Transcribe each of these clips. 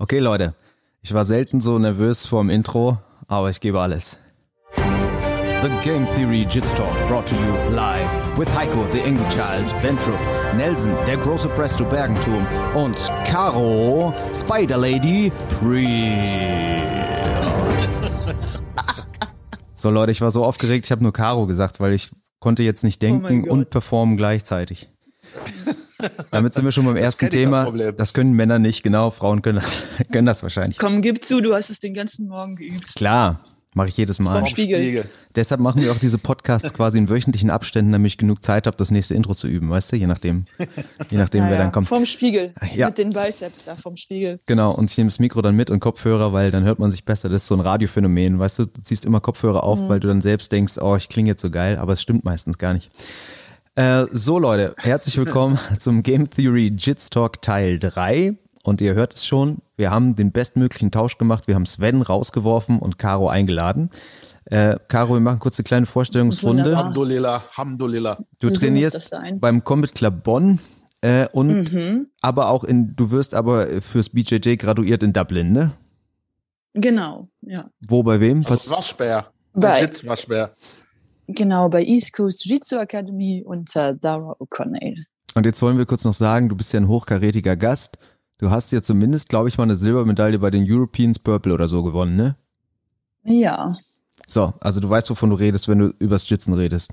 Okay, Leute, ich war selten so nervös vorm Intro, aber ich gebe alles. The Game Theory Jits Talk brought to you live with Heiko, the English Child, Ventrup, Nelson, der große Presto Bergenturm und Caro, Spider Lady, Priest. So Leute, ich war so aufgeregt, ich habe nur Caro gesagt, weil ich konnte jetzt nicht denken Oh und performen gleichzeitig. Damit sind wir schon beim ersten das Thema. Problem. Das können Männer nicht, genau. Frauen können das, können das wahrscheinlich. Komm, gib zu, du hast es den ganzen Morgen geübt. Klar, mache ich jedes Mal. Vom Spiegel. Deshalb machen wir auch diese Podcasts quasi in wöchentlichen Abständen, damit ich genug Zeit habe, das nächste Intro zu üben, weißt du? Je nachdem, je nachdem, Ja, wer dann kommt. Vom Spiegel. Ja. Mit den Biceps da vom Spiegel. Genau, und ich nehme das Mikro dann mit und Kopfhörer, weil dann hört man sich besser. Das ist so ein Radiophänomen, weißt du? Du ziehst immer Kopfhörer auf, Mhm. weil du dann selbst denkst, oh, ich klinge jetzt so geil, aber es stimmt meistens gar nicht. Äh, so Leute, herzlich willkommen zum Game Theory Jits Talk Teil 3. Und ihr hört es schon, wir haben den bestmöglichen Tausch gemacht. Wir haben Sven rausgeworfen und Caro eingeladen. Äh, Caro, wir machen kurz eine kleine Vorstellungsrunde. Wunderbar. Alhamdulillah, Alhamdulillah. Du So trainierst beim Combat Club Bonn äh, und Mhm. aber auch in, du wirst aber fürs BJJ graduiert in Dublin, ne? Genau, ja. Wo, bei wem? Das Was? Waschbär. Bei, Jits Waschbär. Genau, bei East Coast Jiu-Jitsu Academy unter Dara O'Connell. Und jetzt wollen wir kurz noch sagen, du bist ja ein hochkarätiger Gast. Du hast ja zumindest, glaube ich, mal eine Silbermedaille bei den Europeans Purple oder so gewonnen, ne? Ja. So, also du weißt, wovon du redest, wenn du übers Jitzen redest.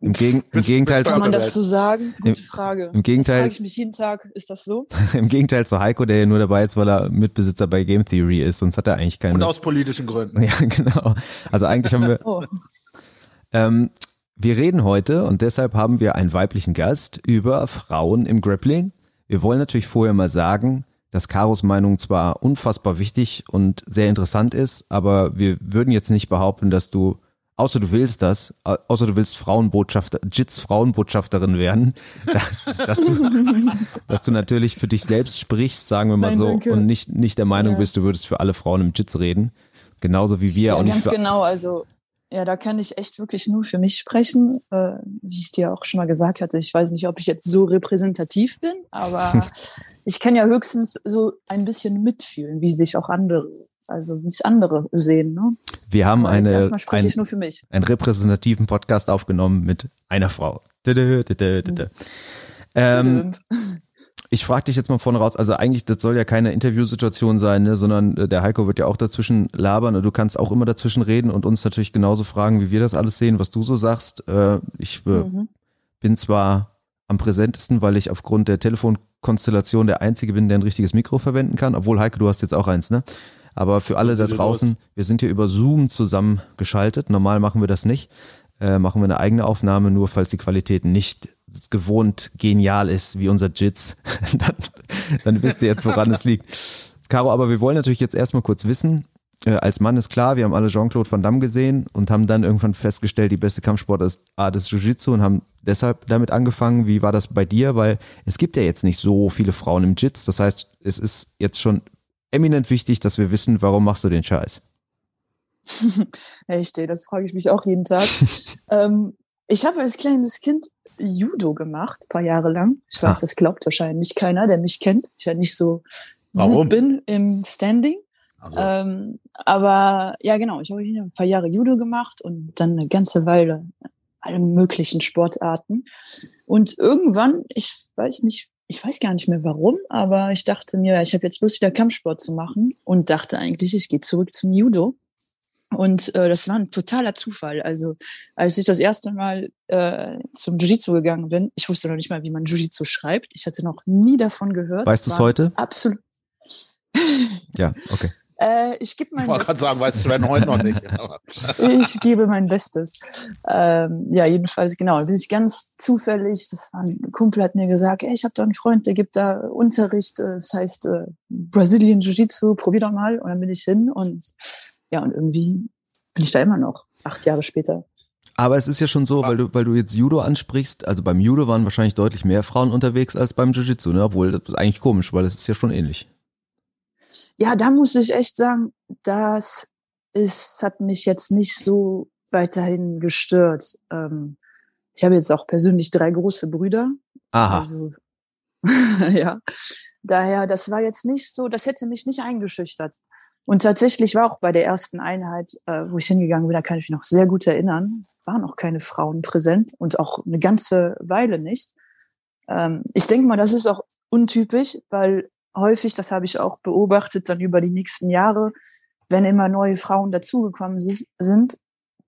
Im, Gegen, im Gegenteil Kann man das so sagen? Gute Im- Frage. im Gegenteil- Das frage ich mich jeden Tag. Ist das so? im Gegenteil zu Heiko, der ja nur dabei ist, weil er Mitbesitzer bei Game Theory ist, sonst hat er eigentlich keinen. Und aus politischen Gründen. ja, genau. Also eigentlich haben wir, Oh. Ähm, wir reden heute und deshalb haben wir einen weiblichen Gast über Frauen im Grappling. Wir wollen natürlich vorher mal sagen, dass Karos Meinung zwar unfassbar wichtig und sehr interessant ist, aber wir würden jetzt nicht behaupten, dass du, außer du willst das, au- außer du willst Frauenbotschafter, Jits Frauenbotschafterin werden, dass du, dass du natürlich für dich selbst sprichst, sagen wir mal Nein, so, danke. und nicht, nicht der Meinung Ja. bist, du würdest für alle Frauen im Jits reden. Genauso wie wir Ja, auch nicht ganz genau. Also, ja, da kann ich echt wirklich nur für mich sprechen. Äh, wie ich dir auch schon mal gesagt hatte, ich weiß nicht, ob ich jetzt so repräsentativ bin, aber ich kann ja höchstens so ein bisschen mitfühlen, wie sich auch andere, also wie es andere sehen. Ne? Wir haben eine, erstmal spreche ein, ich nur für mich. einen repräsentativen Podcast aufgenommen mit einer Frau. Dede, dede, dede. Ähm, ich frage dich jetzt mal vorne raus, also eigentlich, das soll ja keine Interviewsituation sein, ne, sondern äh, der Heiko wird ja auch dazwischen labern und du kannst auch immer dazwischen reden und uns natürlich genauso fragen, wie wir das alles sehen, was du so sagst. Äh, ich äh, Mhm. bin zwar am präsentesten, weil ich aufgrund der Telefonkonstellation der Einzige bin, der ein richtiges Mikro verwenden kann, obwohl Heike, du hast jetzt auch eins, ne? Aber für alle da draußen, wir sind hier über Zoom zusammengeschaltet. Normal machen wir das nicht. Äh, machen wir eine eigene Aufnahme, nur falls die Qualität nicht gewohnt genial ist wie unser Jits, dann, dann wisst ihr jetzt, woran es liegt. Caro, aber wir wollen natürlich jetzt erstmal kurz wissen, äh, als Mann ist klar, wir haben alle Jean-Claude Van Damme gesehen und haben dann irgendwann festgestellt, die beste Kampfsport ist Art des Jiu-Jitsu und haben deshalb damit angefangen. Wie war das bei dir? Weil es gibt ja jetzt nicht so viele Frauen im Jits. Das heißt, es ist jetzt schon eminent wichtig, dass wir wissen, warum machst du den Scheiß? Echt, das frage ich mich auch jeden Tag. ähm, ich habe als kleines Kind Judo gemacht, paar Jahre lang. Ich weiß, Ah. das glaubt wahrscheinlich keiner, der mich kennt. Ich ja nicht so Warum? gut bin im Standing. Also, Ähm, aber ja, genau, ich habe hier ein paar Jahre Judo gemacht und dann eine ganze Weile alle möglichen Sportarten. Und irgendwann, ich weiß nicht, ich weiß gar nicht mehr warum, aber ich dachte mir, ich habe jetzt Lust, wieder Kampfsport zu machen und dachte eigentlich, ich gehe zurück zum Judo. Und äh, das war ein totaler Zufall. Also als ich das erste Mal äh, zum Jiu-Jitsu gegangen bin, ich wusste noch nicht mal, wie man Jiu-Jitsu schreibt. Ich hatte noch nie davon gehört. Weißt du es heute? Absolut. Ja, okay. Äh, ich gebe mein ich wollte gerade Bestes. sagen, weiß Sven heute noch nicht. Aber ich gebe mein Bestes. Ähm, ja, jedenfalls, genau. Da bin ich ganz zufällig. Das war ein Kumpel hat mir gesagt, ey, ich habe da einen Freund, der gibt da Unterricht. äh, Das heißt äh, Brazilian Jiu-Jitsu, probier doch mal. Und dann bin ich hin und ja, und irgendwie bin ich da immer noch, acht Jahre später. Aber es ist ja schon so, weil du, weil du jetzt Judo ansprichst, also beim Judo waren wahrscheinlich deutlich mehr Frauen unterwegs als beim Jiu-Jitsu, ne? Obwohl, das ist eigentlich komisch, weil es ist ja schon ähnlich. Ja, da muss ich echt sagen, das ist, hat mich jetzt nicht so weiterhin gestört. Ähm, ich habe jetzt auch persönlich drei große Brüder. Aha. Also ja, daher, das war jetzt nicht so, das hätte mich nicht eingeschüchtert. Und tatsächlich war auch bei der ersten Einheit, äh, wo ich hingegangen bin, da kann ich mich noch sehr gut erinnern, waren auch keine Frauen präsent und auch eine ganze Weile nicht. Ähm, ich denke mal, das ist auch untypisch, weil häufig, das habe ich auch beobachtet, dann über die nächsten Jahre, wenn immer neue Frauen dazugekommen sind,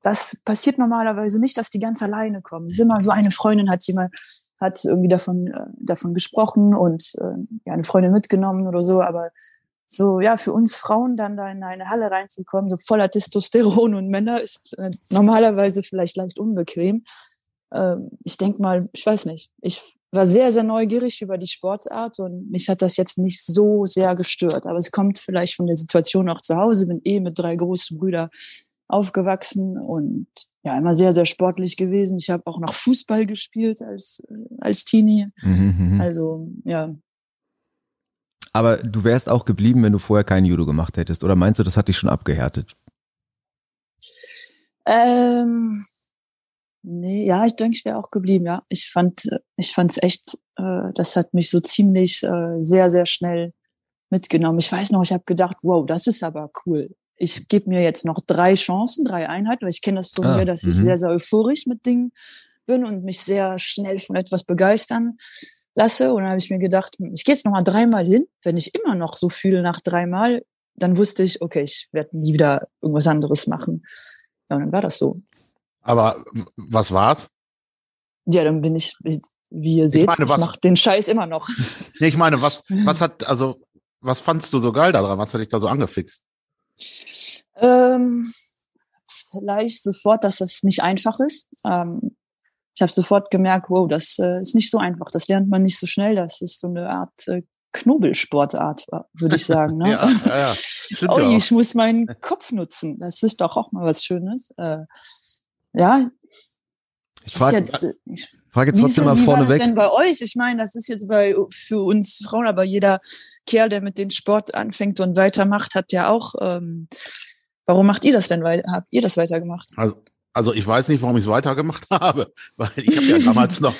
das passiert normalerweise nicht, dass die ganz alleine kommen. Es ist immer so, eine Freundin hat jemand, hat irgendwie davon, äh, davon gesprochen und äh, ja, eine Freundin mitgenommen oder so, aber so, ja, für uns Frauen dann da in eine Halle reinzukommen, so voller Testosteron und Männer, ist äh, normalerweise vielleicht leicht unbequem. Ähm, ich denk mal, ich weiß nicht, ich war sehr, sehr neugierig über die Sportart und mich hat das jetzt nicht so sehr gestört. Aber es kommt vielleicht von der Situation auch zu Hause, bin eh mit drei großen Brüdern aufgewachsen und ja, immer sehr, sehr sportlich gewesen. Ich habe auch noch Fußball gespielt als, äh, als Teenie. Mhm, mhm, also, ja. Aber du wärst auch geblieben, wenn du vorher kein Judo gemacht hättest. Oder meinst du, das hat dich schon abgehärtet? Ähm, nee, ja, ich denke, ich wäre auch geblieben, ja. Ich fand, ich fand's echt, äh, das hat mich so ziemlich äh, sehr, sehr schnell mitgenommen. Ich weiß noch, ich habe gedacht, wow, das ist aber cool ich gebe mir jetzt noch drei Chancen, drei Einheiten, weil ich kenne das von ah, mir, dass ich mhm. sehr, sehr euphorisch mit Dingen bin und mich sehr schnell von etwas begeistern lasse. Und dann habe ich mir gedacht, hm, ich gehe jetzt noch mal dreimal hin. Wenn ich immer noch so fühle nach dreimal, dann wusste ich, okay, ich werde nie wieder irgendwas anderes machen. Ja, und dann war das so. Aber was war's? Ja, dann bin ich, wie ihr seht, ich, meine, ich mache den Scheiß immer noch. Nee, ich meine, was, was hat, also, was fandst du so geil daran? Was hat dich da so angefixt? Ähm, vielleicht sofort, dass das nicht einfach ist. Ähm, ich habe sofort gemerkt, wow, das äh, ist nicht so einfach. Das lernt man nicht so schnell. Das ist so eine Art äh, Knobelsportart, würde ich sagen. Ne? ja, ja, ja. oh, ja ich muss meinen Kopf nutzen. Das ist doch auch mal was Schönes. Äh, ja. Ich frage jetzt, äh, ich, frag jetzt trotzdem mal vorne weg. Wie denn bei euch? Ich meine, das ist jetzt bei für uns Frauen, aber jeder Kerl, der mit dem Sport anfängt und weitermacht, hat ja auch ähm, Warum macht ihr das denn? Habt ihr das weitergemacht? Also, also ich weiß nicht, warum ich es weitergemacht habe, weil ich habe ja damals noch,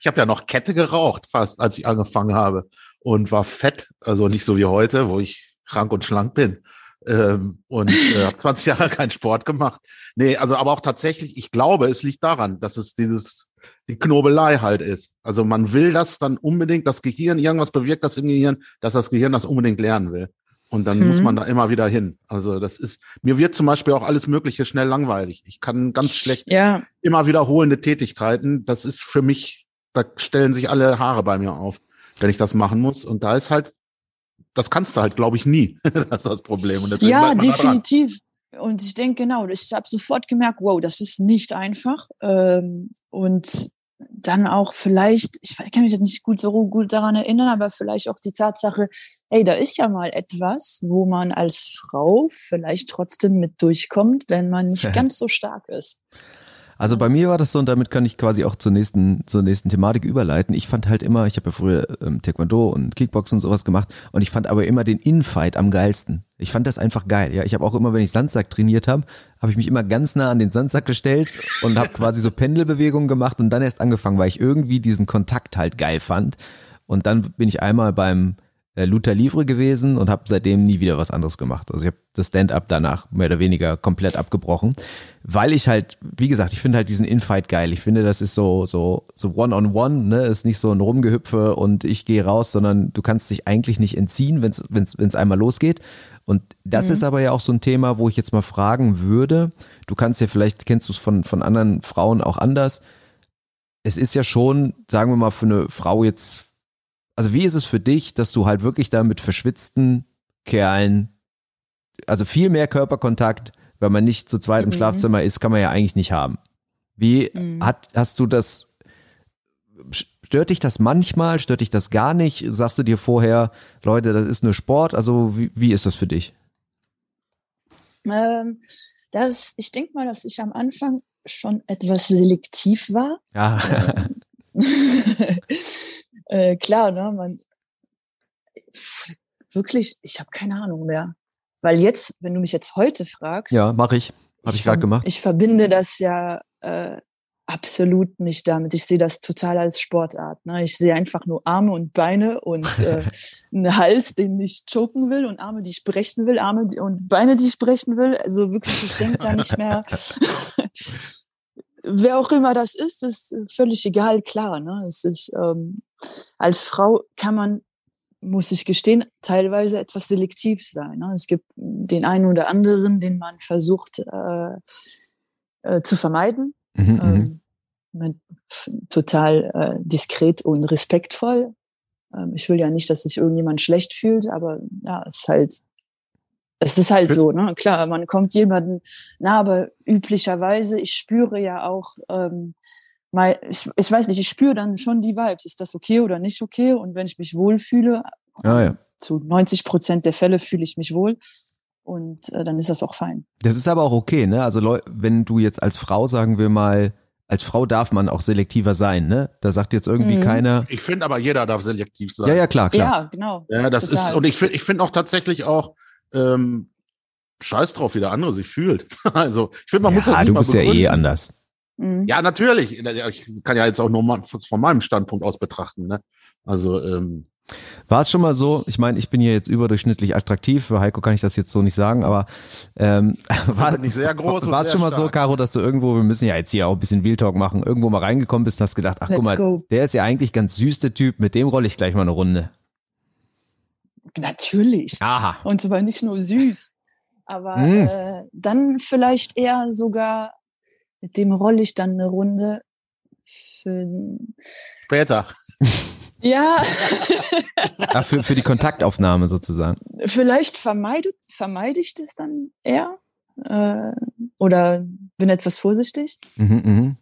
ich habe ja noch Kette geraucht, fast, als ich angefangen habe und war fett, also nicht so wie heute, wo ich krank und schlank bin. Ähm, und äh, habe 20 Jahre keinen Sport gemacht. Nee, also aber auch tatsächlich, ich glaube, es liegt daran, dass es dieses die Knobelei halt ist. Also man will das dann unbedingt, das Gehirn, irgendwas bewirkt das im Gehirn, dass das Gehirn das unbedingt lernen will. Und dann mhm. muss man da immer wieder hin. Also das ist, mir wird zum Beispiel auch alles Mögliche schnell langweilig. Ich kann ganz schlecht ja. immer wiederholende Tätigkeiten. Das ist für mich, da stellen sich alle Haare bei mir auf, wenn ich das machen muss. Und da ist halt, das kannst du halt, glaube ich, nie. das ist das Problem. Und ja, definitiv. Und ich denke genau, ich habe sofort gemerkt, wow, das ist nicht einfach. Ähm, und dann auch vielleicht, ich kann mich jetzt nicht gut so gut daran erinnern, aber vielleicht auch die Tatsache, hey, da ist ja mal etwas, wo man als Frau vielleicht trotzdem mit durchkommt, wenn man nicht ganz so stark ist. Also bei mir war das so und damit kann ich quasi auch zur nächsten zur nächsten Thematik überleiten. Ich fand halt immer, ich habe ja früher ähm, Taekwondo und Kickboxen und sowas gemacht und ich fand aber immer den Infight am geilsten. Ich fand das einfach geil. Ja, ich habe auch immer, wenn ich Sandsack trainiert habe, habe ich mich immer ganz nah an den Sandsack gestellt und habe quasi so Pendelbewegungen gemacht und dann erst angefangen, weil ich irgendwie diesen Kontakt halt geil fand. Und dann bin ich einmal beim äh, Luther Livre gewesen und habe seitdem nie wieder was anderes gemacht. Also ich habe das Stand-up danach mehr oder weniger komplett abgebrochen, weil ich halt, wie gesagt, ich finde halt diesen Infight geil. Ich finde, das ist so so so One-on-One, -on -one, ne, ist nicht so ein Rumgehüpfe und ich gehe raus, sondern du kannst dich eigentlich nicht entziehen, wenn es wenn's, wenn's einmal losgeht. Und das mhm. ist aber ja auch so ein Thema, wo ich jetzt mal fragen würde. Du kannst ja vielleicht kennst du es von von anderen Frauen auch anders. Es ist ja schon, sagen wir mal, für eine Frau jetzt also wie ist es für dich, dass du halt wirklich da mit verschwitzten Kerlen, also viel mehr Körperkontakt, wenn man nicht zu zweit im mhm. Schlafzimmer ist, kann man ja eigentlich nicht haben. Wie mhm. hat, hast du das, stört dich das manchmal, stört dich das gar nicht? Sagst du dir vorher, Leute, das ist nur Sport? Also wie, wie ist das für dich? Ähm, das, ich denke mal, dass ich am Anfang schon etwas selektiv war. Ja. Ähm, äh, klar, ne, man wirklich, ich habe keine Ahnung mehr. Weil jetzt, wenn du mich jetzt heute fragst. Ja, mache ich. Habe ich, ich gerade gemacht. Ich verbinde das ja äh, absolut nicht damit. Ich sehe das total als Sportart. Ne? Ich sehe einfach nur Arme und Beine und äh, einen Hals, den ich choken will und Arme, die ich brechen will, Arme und Beine, die ich brechen will. Also wirklich, ich denke da nicht mehr. Wer auch immer das ist, ist völlig egal, klar. Ne? Es ist ähm, als Frau kann man muss ich gestehen, teilweise etwas selektiv sein. Ne? Es gibt den einen oder anderen, den man versucht äh, äh, zu vermeiden. Mhm, mhm. ähm, total äh, diskret und respektvoll. Ähm, ich will ja nicht, dass sich irgendjemand schlecht fühlt, aber ja, es ist halt, es ist halt so, ne? Klar, man kommt jemanden na, aber üblicherweise, ich spüre ja auch, ähm, mal, ich, ich weiß nicht, ich spüre dann schon die Vibes. Ist das okay oder nicht okay? Und wenn ich mich wohlfühle, ah, ja. zu 90 Prozent der Fälle fühle ich mich wohl. Und äh, dann ist das auch fein. Das ist aber auch okay, ne? Also wenn du jetzt als Frau, sagen wir mal, als Frau darf man auch selektiver sein, ne? Da sagt jetzt irgendwie mhm. keiner. Ich finde aber jeder darf selektiv sein. Ja, ja, klar, klar. Ja, genau. Ja, das Total. ist, und ich finde ich finde auch tatsächlich auch, ähm, scheiß drauf, wie der andere sich fühlt. also, ich finde, man ja, muss das nicht du bist ja eh anders. Mhm. Ja, natürlich. Ich kann ja jetzt auch nur mal von meinem Standpunkt aus betrachten. Ne? Also ähm, war es schon mal so, ich meine, ich bin hier jetzt überdurchschnittlich attraktiv, für Heiko kann ich das jetzt so nicht sagen, aber ähm, war es schon mal stark. so, Caro, dass du irgendwo, wir müssen ja jetzt hier auch ein bisschen Real Talk machen, irgendwo mal reingekommen bist und hast gedacht, ach Let's guck mal, go. der ist ja eigentlich ganz süß, der Typ, mit dem rolle ich gleich mal eine Runde. Natürlich. Aha. Und zwar nicht nur süß, aber hm. äh, dann vielleicht eher sogar mit dem rolle ich dann eine Runde für später. Ja. Ach, für, für die Kontaktaufnahme sozusagen. Vielleicht vermeide, vermeide ich das dann eher äh, oder bin etwas vorsichtig. Mhm, mh.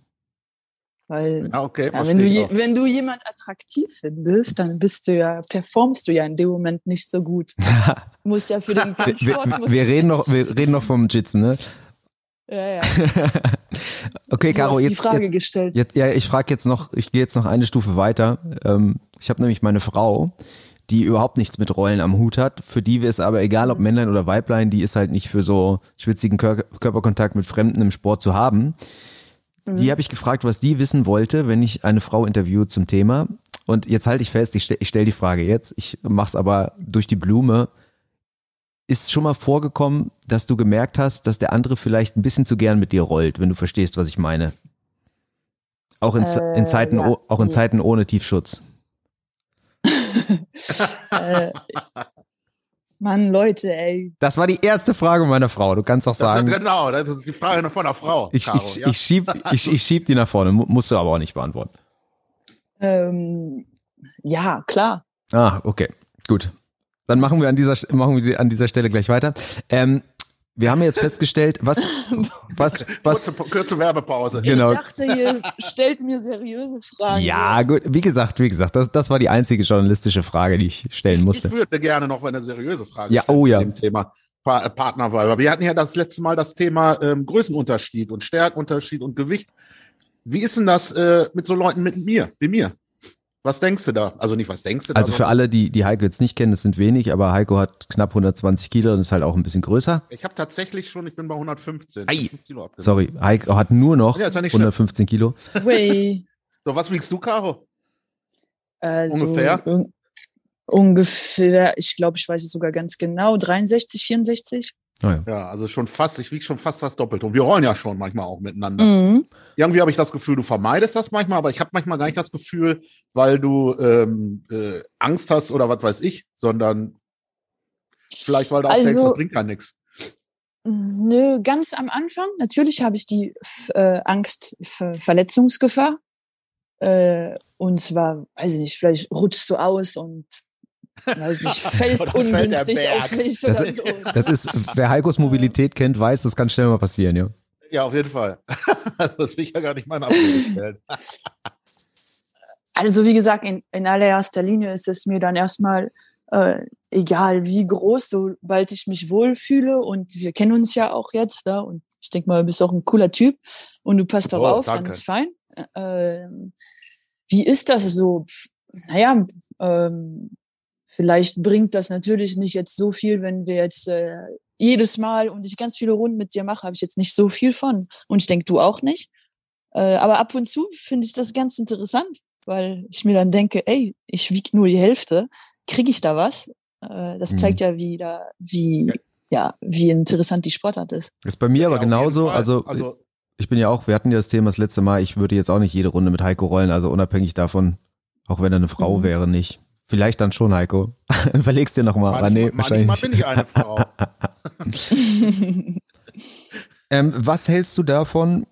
Weil ja, okay, ja, wenn, du, wenn du jemand attraktiv findest, dann bist du ja, performst du ja in dem Moment nicht so gut. Du musst ja für den Kampfsport. Wir, wir, wir, reden noch, wir reden noch vom Jitzen, ne? Ja, ja. okay, Caro, jetzt, die Frage jetzt, gestellt. Jetzt, ja, ich frage jetzt noch, ich gehe jetzt noch eine Stufe weiter. Ähm, ich habe nämlich meine Frau, die überhaupt nichts mit Rollen am Hut hat. Für die wäre es aber egal, ob Männlein oder Weiblein, die ist halt nicht für so schwitzigen Kör Körperkontakt mit Fremden im Sport zu haben. Mhm. Die habe ich gefragt, was die wissen wollte, wenn ich eine Frau interviewe zum Thema. Und jetzt halte ich fest, ich, stelle stell die Frage jetzt, ich mache es aber durch die Blume. Ist schon mal vorgekommen, dass du gemerkt hast, dass der andere vielleicht ein bisschen zu gern mit dir rollt, wenn du verstehst, was ich meine? Auch in, äh, in Zeiten, ja. auch in Zeiten ohne Tiefschutz. äh, Mann, Leute, ey. Das war die erste Frage meiner Frau. Du kannst auch sagen. Das ist, genau, das ist die Frage von der Frau. Ich, Caro, ich, ja. ich, schieb, ich, ich schieb die nach vorne, musst du aber auch nicht beantworten. Ähm, ja, klar. Ah, okay, gut. Dann machen wir an dieser, machen wir an dieser Stelle gleich weiter. Ähm, wir haben jetzt festgestellt, was, was, was. Kurze, kurze Werbepause. Genau. Ich dachte, ihr stellt mir seriöse Fragen. Ja, gut. Wie gesagt, wie gesagt, das, das war die einzige journalistische Frage, die ich stellen musste. Ich würde gerne noch eine seriöse Frage ja, oh ja. dem Thema pa Partnerwahl. Wir hatten ja das letzte Mal das Thema ähm, Größenunterschied und Stärkenunterschied und Gewicht. Wie ist denn das äh, mit so Leuten mit mir, wie mir? Was denkst du da? Also nicht, was denkst du da? Also für alle, die, die Heiko jetzt nicht kennen, das sind wenig, aber Heiko hat knapp 120 Kilo und ist halt auch ein bisschen größer. Ich habe tatsächlich schon, ich bin bei 115. Ei. Sorry, Heiko hat nur noch ja, ja 115 Kilo. Way. So, was wiegst du, Caro? Äh, ungefähr? So, ungefähr, ich glaube, ich weiß es sogar ganz genau, 63, 64. Oh ja. ja. also schon fast, ich wiege schon fast das Doppelte. Und wir rollen ja schon manchmal auch miteinander. Mhm. Irgendwie habe ich das Gefühl, du vermeidest das manchmal, aber ich habe manchmal gar nicht das Gefühl, weil du ähm, äh, Angst hast oder was weiß ich, sondern vielleicht, weil du auch also, denkst, das bringt gar nichts. Nö, ganz am Anfang. Natürlich habe ich die äh, Angst für Verletzungsgefahr. Äh, und zwar, weiß ich nicht, vielleicht rutschst du aus und weiß nicht, fällst ungünstig auf mich das, oder so. Das ist, wer Heikos Mobilität kennt, weiß, das kann schnell mal passieren, ja. Ja, auf jeden Fall. das will ich ja gar nicht mal in Also wie gesagt, in, in allererster Linie ist es mir dann erstmal äh, egal, wie groß, sobald ich mich wohlfühle und wir kennen uns ja auch jetzt, da und ich denke mal, du bist auch ein cooler Typ und du passt darauf, oh, dann ist fein. Äh, wie ist das so? Naja, ähm, Vielleicht bringt das natürlich nicht jetzt so viel, wenn wir jetzt äh, jedes Mal und ich ganz viele Runden mit dir mache, habe ich jetzt nicht so viel von. Und ich denke, du auch nicht. Äh, aber ab und zu finde ich das ganz interessant, weil ich mir dann denke, ey, ich wiege nur die Hälfte, kriege ich da was? Äh, das zeigt mhm. ja wieder, wie, ja, wie interessant die Sportart ist. Ist bei mir aber genauso, also, also ich bin ja auch, wir hatten ja das Thema das letzte Mal, ich würde jetzt auch nicht jede Runde mit Heiko rollen, also unabhängig davon, auch wenn er eine Frau mhm. wäre, nicht. Vielleicht dann schon, Heiko. Überlegst dir nochmal. Aber nee, wahrscheinlich manchmal bin ich eine Frau. ähm, was hältst du davon,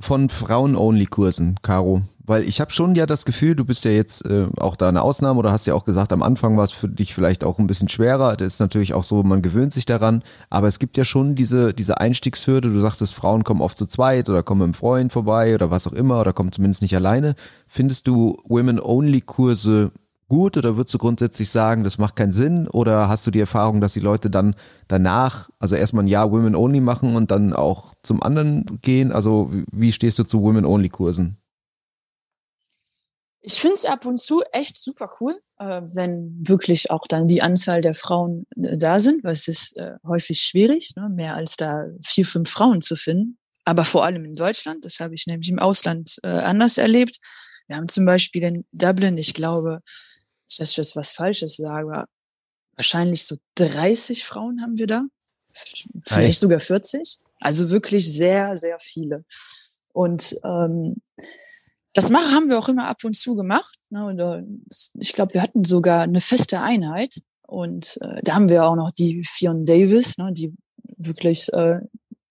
von Frauen-Only-Kursen, Caro? Weil ich habe schon ja das Gefühl, du bist ja jetzt äh, auch da eine Ausnahme oder hast ja auch gesagt, am Anfang war es für dich vielleicht auch ein bisschen schwerer. Das ist natürlich auch so, man gewöhnt sich daran. Aber es gibt ja schon diese, diese Einstiegshürde. Du sagtest, Frauen kommen oft zu zweit oder kommen mit einem Freund vorbei oder was auch immer oder kommen zumindest nicht alleine. Findest du Women-Only-Kurse gut oder würdest du grundsätzlich sagen, das macht keinen Sinn? Oder hast du die Erfahrung, dass die Leute dann danach, also erstmal ein Jahr Women Only machen und dann auch zum anderen gehen? Also wie stehst du zu Women Only Kursen? Ich finde es ab und zu echt super cool, äh, wenn wirklich auch dann die Anzahl der Frauen äh, da sind, weil es ist äh, häufig schwierig, ne, mehr als da vier, fünf Frauen zu finden. Aber vor allem in Deutschland, das habe ich nämlich im Ausland anders erlebt. Wir haben zum Beispiel in Dublin, ich glaube, dass ich jetzt was Falsches sage, wahrscheinlich so 30 Frauen haben wir da. Vielleicht Hi. sogar 40. Also wirklich sehr, sehr viele. Und ähm, das machen, haben wir auch immer ab und zu gemacht. Ne? Und, äh, ich glaube, wir hatten sogar eine feste Einheit. Und äh, da haben wir auch noch die Fionn Davis, ne, die wirklich äh,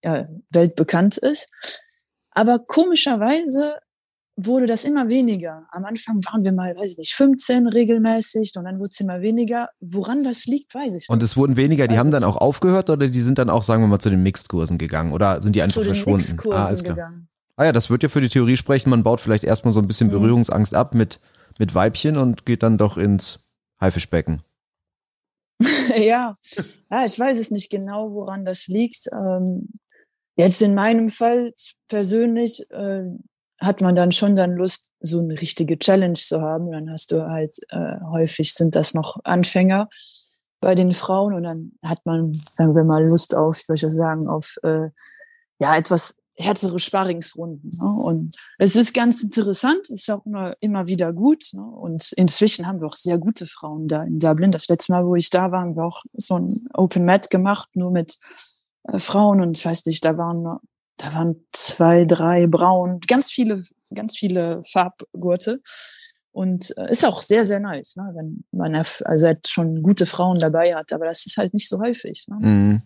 ja, weltbekannt ist. Aber komischerweise wurde das immer weniger. Am Anfang waren wir mal, weiß ich nicht, 15 regelmäßig und dann wurde es immer weniger. Woran das liegt, weiß ich nicht. Und es wurden weniger, die weiß haben dann auch aufgehört oder die sind dann auch, sagen wir mal, zu den Mixed-Kursen gegangen oder sind die einfach zu verschwunden? Den Mixed-Kursen ah, alles klar. gegangen. Ah ja, das wird ja für die Theorie sprechen. Man baut vielleicht erstmal so ein bisschen mhm. Berührungsangst ab mit, mit Weibchen und geht dann doch ins Haifischbecken. ja. ja, ich weiß es nicht genau, woran das liegt. Ähm, jetzt in meinem Fall persönlich äh, hat man dann schon dann Lust, so eine richtige Challenge zu haben. dann hast du halt, äh, häufig sind das noch Anfänger bei den Frauen und dann hat man, sagen wir mal, Lust auf, wie soll ich das sagen, auf äh, ja etwas härtere Sparringsrunden. Ne? Und es ist ganz interessant, ist auch immer, immer wieder gut. Ne? Und inzwischen haben wir auch sehr gute Frauen da in Dublin. Das letzte Mal, wo ich da war, haben wir auch so ein Open Mat gemacht, nur mit äh, Frauen. Und ich weiß nicht, da waren da waren zwei, drei braun, ganz viele, ganz viele Farbgurte. Und äh, ist auch sehr, sehr nice, ne? wenn man also halt schon gute Frauen dabei hat. Aber das ist halt nicht so häufig. Ne? Mhm.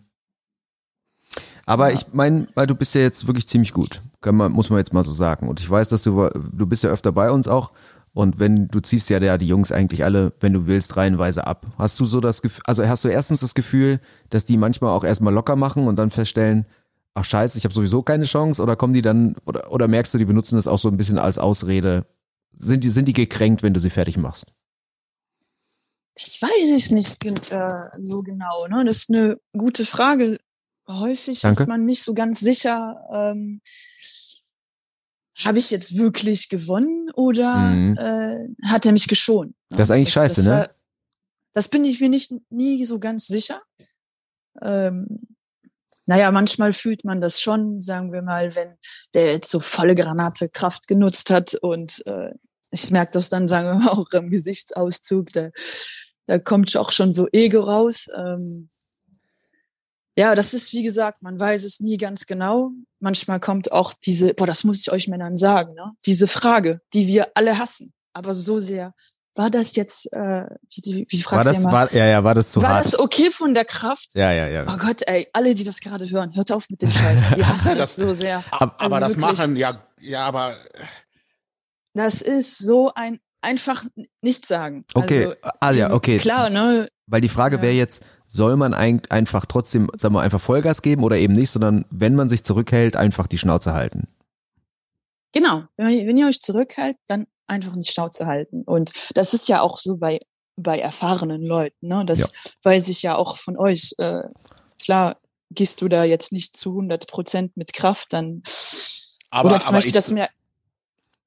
Aber ja. ich meine, weil du bist ja jetzt wirklich ziemlich gut, man, muss man jetzt mal so sagen. Und ich weiß, dass du, du bist ja öfter bei uns auch. Und wenn du ziehst ja die Jungs eigentlich alle, wenn du willst, reihenweise ab. Hast du so das Gefühl, also hast du erstens das Gefühl, dass die manchmal auch erstmal locker machen und dann feststellen, ach scheiße, ich habe sowieso keine Chance oder kommen die dann oder, oder merkst du, die benutzen das auch so ein bisschen als Ausrede? Sind die, sind die gekränkt, wenn du sie fertig machst? Das weiß ich nicht äh, so genau. Ne? Das ist eine gute Frage. Häufig Danke. ist man nicht so ganz sicher, ähm, habe ich jetzt wirklich gewonnen oder mhm. äh, hat er mich geschont? Das ist eigentlich das, scheiße, das ne? War, das bin ich mir nicht nie so ganz sicher. Ähm, naja, manchmal fühlt man das schon, sagen wir mal, wenn der jetzt so volle Granate Kraft genutzt hat und äh, ich merke das dann, sagen wir mal, auch im Gesichtsauszug, da, da kommt auch schon so Ego raus. Ähm, ja, das ist, wie gesagt, man weiß es nie ganz genau. Manchmal kommt auch diese, boah, das muss ich euch Männern sagen, ne? diese Frage, die wir alle hassen, aber so sehr, war das jetzt, äh, wie, wie fragt war das, mal, war, ja, ja, war das zu war hart? War das okay von der Kraft? Ja, ja, ja. Oh Gott, ey, alle, die das gerade hören, hört auf mit dem Scheiß. Wir hassen das, das so sehr. Aber, also aber das machen, ja, ja, aber. Das ist so ein einfach nicht sagen. Okay, also, ah, ja, okay. Klar, ne? Weil die Frage ja. wäre jetzt, soll man ein, einfach trotzdem, sagen wir, einfach Vollgas geben oder eben nicht, sondern wenn man sich zurückhält, einfach die Schnauze halten? Genau. Wenn, wenn ihr euch zurückhält, dann einfach nicht Schnauze halten. Und das ist ja auch so bei, bei erfahrenen Leuten. Ne? Das ja. weiß ich ja auch von euch. Äh, klar, gehst du da jetzt nicht zu 100 Prozent mit Kraft, dann. Aber, oder zum Beispiel, ich, dass mir.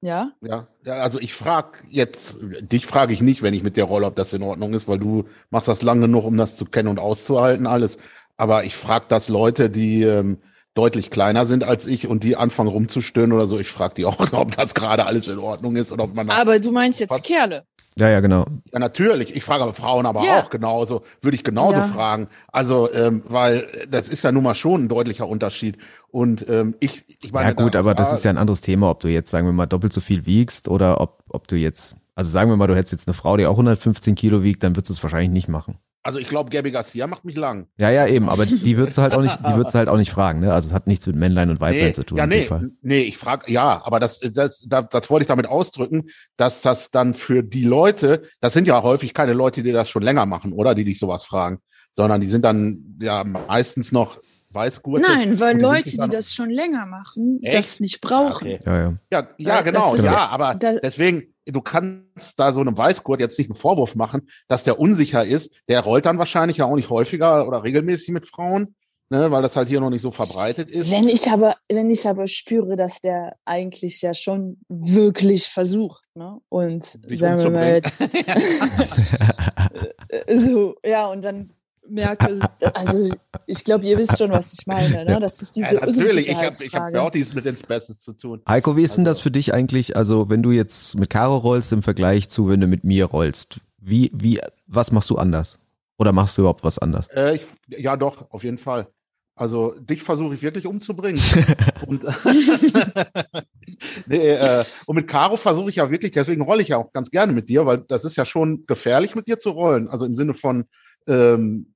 Ja? Ja, ja also ich frage jetzt, dich frage ich nicht, wenn ich mit dir rolle, ob das in Ordnung ist, weil du machst das lange genug, um das zu kennen und auszuhalten, alles. Aber ich frage das Leute, die, ähm, deutlich kleiner sind als ich und die anfangen rumzustöhnen oder so, ich frage die auch, ob das gerade alles in Ordnung ist oder ob man. Aber du meinst jetzt? Kerle. Ja, ja, genau. Ja, natürlich. Ich frage aber Frauen aber Ja. auch genauso. Würde ich genauso Ja. fragen. Also, ähm, weil das ist ja nun mal schon ein deutlicher Unterschied. Und ähm, ich, ich meine, Ja gut, da- aber das da- ist ja ein anderes Thema, ob du jetzt, sagen wir mal, doppelt so viel wiegst oder ob, ob du jetzt, also sagen wir mal, du hättest jetzt eine Frau, die auch 115 Kilo wiegt, dann würdest du es wahrscheinlich nicht machen. Also ich glaube, Gabby Garcia macht mich lang. Ja, ja, eben, aber die würdest du halt auch nicht, die würdest du halt auch nicht fragen, ne? Also es hat nichts mit Männlein und Weiblein Nee, zu tun ja, in dem nee, Fall. nee, ich frage, ja, aber das, das, das, das wollte ich damit ausdrücken, dass das dann für die Leute, das sind ja häufig keine Leute, die das schon länger machen, oder, die dich sowas fragen, sondern die sind dann ja meistens noch Weißgurte. Nein, weil Leute, die das schon länger machen, Echt? das nicht brauchen. Okay. Ja, ja. Ja, ja, genau, das ist ja, ja- aber da- deswegen, du kannst da so einem Weißgurt jetzt nicht einen Vorwurf machen, dass der unsicher ist. Der rollt dann wahrscheinlich ja auch nicht häufiger oder regelmäßig mit Frauen, ne, weil das halt hier noch nicht so verbreitet ist. Wenn ich aber, wenn ich aber spüre, dass der eigentlich ja schon wirklich versucht, ne? Und Dich sagen wir mal jetzt, äh, so, ja, und dann merke, also ich glaube, ihr wisst schon, was ich meine, ne? Das ist diese ja, natürlich, ich habe ich hab ja auch dies mit den Spaces zu tun. Heiko, wie ist denn das Also- für dich eigentlich, also wenn du jetzt mit Caro rollst im Vergleich zu, wenn du mit mir rollst, wie, wie, was machst du anders? Oder machst du überhaupt was anders? Äh, ich, ja, doch, auf jeden Fall. Also dich versuche ich wirklich umzubringen. und, nee, äh, und mit Caro versuche ich ja wirklich, deswegen rolle ich ja auch ganz gerne mit dir, weil das ist ja schon gefährlich, mit dir zu rollen. Also im Sinne von, ähm,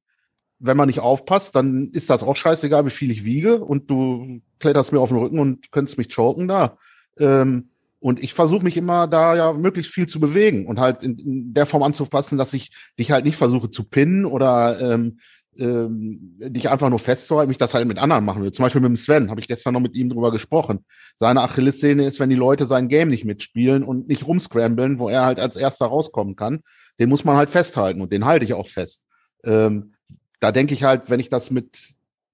wenn man nicht aufpasst, dann ist das auch scheißegal, wie viel ich wiege und du kletterst mir auf den Rücken und könntest mich choken da. Ähm, und ich versuche mich immer da ja möglichst viel zu bewegen und halt in, in der Form anzupassen, dass ich dich halt nicht versuche zu pinnen oder ähm, ähm, dich einfach nur festzuhalten, mich das halt mit anderen machen will. Zum Beispiel mit dem Sven, habe ich gestern noch mit ihm drüber gesprochen. Seine Achillessehne ist, wenn die Leute sein Game nicht mitspielen und nicht rumscramblen, wo er halt als erster rauskommen kann. Den muss man halt festhalten und den halte ich auch fest. Ähm, da denke ich halt, wenn ich das mit,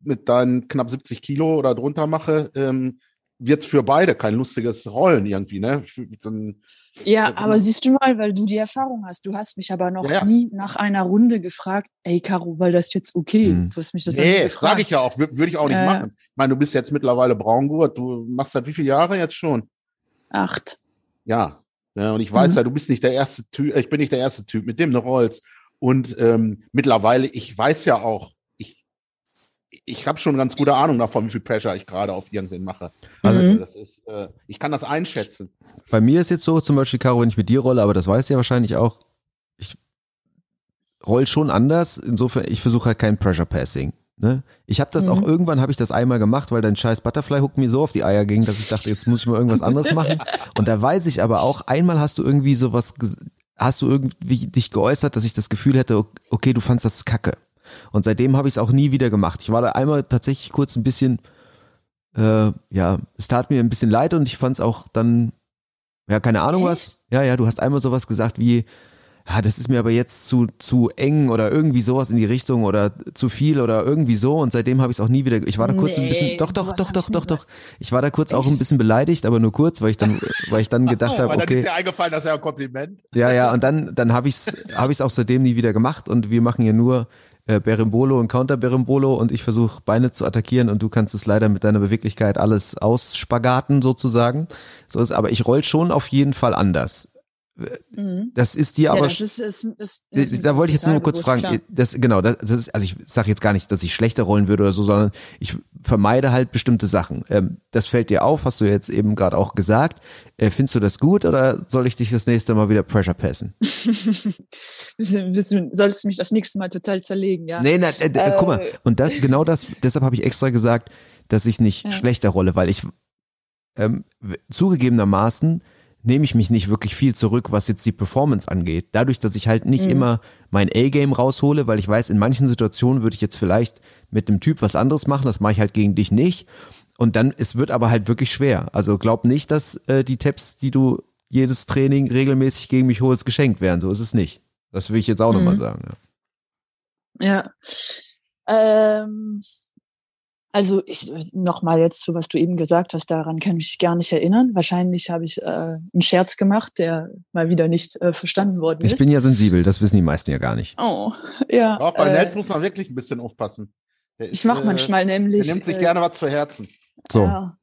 mit deinen knapp 70 Kilo oder drunter mache, ähm, wird für beide kein lustiges Rollen irgendwie, ne? Dann, Ja, aber siehst du mal, weil du die Erfahrung hast. Du hast mich aber noch Ja, ja. nie nach einer Runde gefragt, ey Caro, weil das jetzt okay? Hm. Du hast mich das nee, gefragt. sage ich ja auch, wür- würde ich auch nicht ja. machen. Ich meine, du bist jetzt mittlerweile Braungurt, du machst seit wie viele Jahre jetzt schon? Acht. Ja. ja und ich weiß Mhm. ja, du bist nicht der erste Typ, ich bin nicht der erste Typ, mit dem du rollst. Und ähm, mittlerweile, ich weiß ja auch, ich, ich habe schon ganz gute Ahnung davon, wie viel Pressure ich gerade auf irgendwen mache. Also Mhm. das ist, äh, ich kann das einschätzen. Bei mir ist jetzt so, zum Beispiel, Caro, wenn ich mit dir rolle, aber das weißt du ja wahrscheinlich auch, ich roll schon anders. Insofern, ich versuche halt kein Pressure Passing. Ne? Ich habe das Mhm. auch irgendwann habe ich das einmal gemacht, weil dein scheiß Butterfly Hook mir so auf die Eier ging, dass ich dachte, jetzt muss ich mal irgendwas anderes machen. Und da weiß ich aber auch, einmal hast du irgendwie sowas, hast du irgendwie dich geäußert, dass ich das Gefühl hätte, okay, du fandst das kacke. Und seitdem habe ich es auch nie wieder gemacht. Ich war da einmal tatsächlich kurz ein bisschen, äh, ja, es tat mir ein bisschen leid und ich fand es auch dann, ja, keine Ahnung was. Ja, ja, du hast einmal sowas gesagt wie, ja, das ist mir aber jetzt zu, zu eng oder irgendwie sowas in die Richtung oder zu viel oder irgendwie so und seitdem habe ich es auch nie wieder, ich war da kurz ein Nee, bisschen, doch, doch, doch, hab doch, ich doch, doch, ich war da kurz auch ein bisschen beleidigt, aber nur kurz, weil ich dann, weil ich dann gedacht habe, Weil dann okay. ist dir eingefallen, das ist ja ein Kompliment. Ja, ja, und dann, dann habe ich's, habe ich's auch seitdem nie wieder gemacht und wir machen hier nur äh, Berimbolo und Counter Berimbolo und ich versuche Beine zu attackieren und du kannst es leider mit deiner Beweglichkeit alles ausspagaten sozusagen. So ist, aber ich roll schon auf jeden Fall anders. Mhm. Das ist dir Ja, aber das ist, ist, ist, ist da wollte ich jetzt nur kurz fragen, bewusst, das, genau, das, das ist, also ich sage jetzt gar nicht, dass ich schlechter rollen würde oder so, sondern ich vermeide halt bestimmte Sachen. Ähm, das fällt dir auf, hast du jetzt eben gerade auch gesagt. Äh, findest du das gut oder soll ich dich das nächste Mal wieder Pressure passen? klar. du solltest mich das nächste Mal total zerlegen, ja. Nee, na, äh, äh, guck mal, Äh. und das, genau das, deshalb habe ich extra gesagt, dass ich nicht Ja. schlechter rolle, weil ich ähm, zugegebenermaßen nehme ich mich nicht wirklich viel zurück, was jetzt die Performance angeht. Dadurch, dass ich halt nicht Mhm. immer mein A-Game raushole, weil ich weiß, in manchen Situationen würde ich jetzt vielleicht mit einem Typ was anderes machen, das mache ich halt gegen dich nicht. Und dann, es wird aber halt wirklich schwer. Also glaub nicht, dass äh, die Tabs, die du jedes Training regelmäßig gegen mich holst, geschenkt werden. So ist es nicht. Das will ich jetzt auch Mhm. nochmal sagen. Ja. Ja. Ähm, also ich nochmal jetzt zu, was du eben gesagt hast, daran kann ich mich gar nicht erinnern. Wahrscheinlich habe ich äh, einen Scherz gemacht, der mal wieder nicht äh, verstanden worden Ich ist. bin ja sensibel, das wissen die meisten ja gar nicht. oh, ja. Auch bei äh, Nels muss man wirklich ein bisschen aufpassen. Der Ich mache äh, manchmal nämlich. Der nimmt sich äh, gerne was zu Herzen. So. Ja.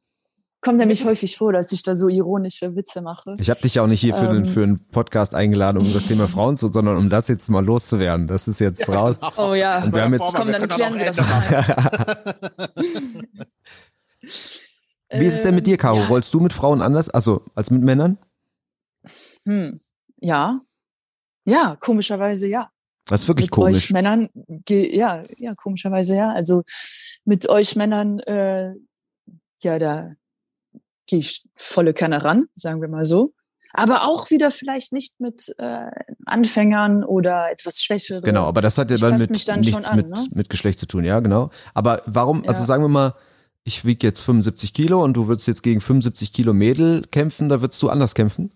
Kommt nämlich häufig vor, dass ich da so ironische Witze mache. Ich habe dich ja auch nicht hier für, den, Ähm. für einen Podcast eingeladen, um das Thema Frauen zu, sondern um das jetzt mal loszuwerden. Das ist jetzt raus. Oh ja. Und wir haben jetzt- Komm, dann klären wir das mal. Wie ist es denn mit dir, Caro? Ähm, Ja. Rollst du mit Frauen anders, also als mit Männern? Hm. Ja. Ja, komischerweise ja. Das ist wirklich mit euch komisch. Männern, ge- ja, ja, komischerweise ja. Also mit euch Männern, äh, ja, da gehe ich volle Kanne ran, sagen wir mal so. Aber auch wieder vielleicht nicht mit äh, Anfängern oder etwas Schwächeren. Genau, aber das hat ja dann mit dann nichts an, mit, ne? mit Geschlecht zu tun, ja, genau. Aber warum, also Ja. sagen wir mal, ich wiege jetzt 75 Kilo und du würdest jetzt gegen 75 Kilo Mädel kämpfen, da würdest du anders kämpfen?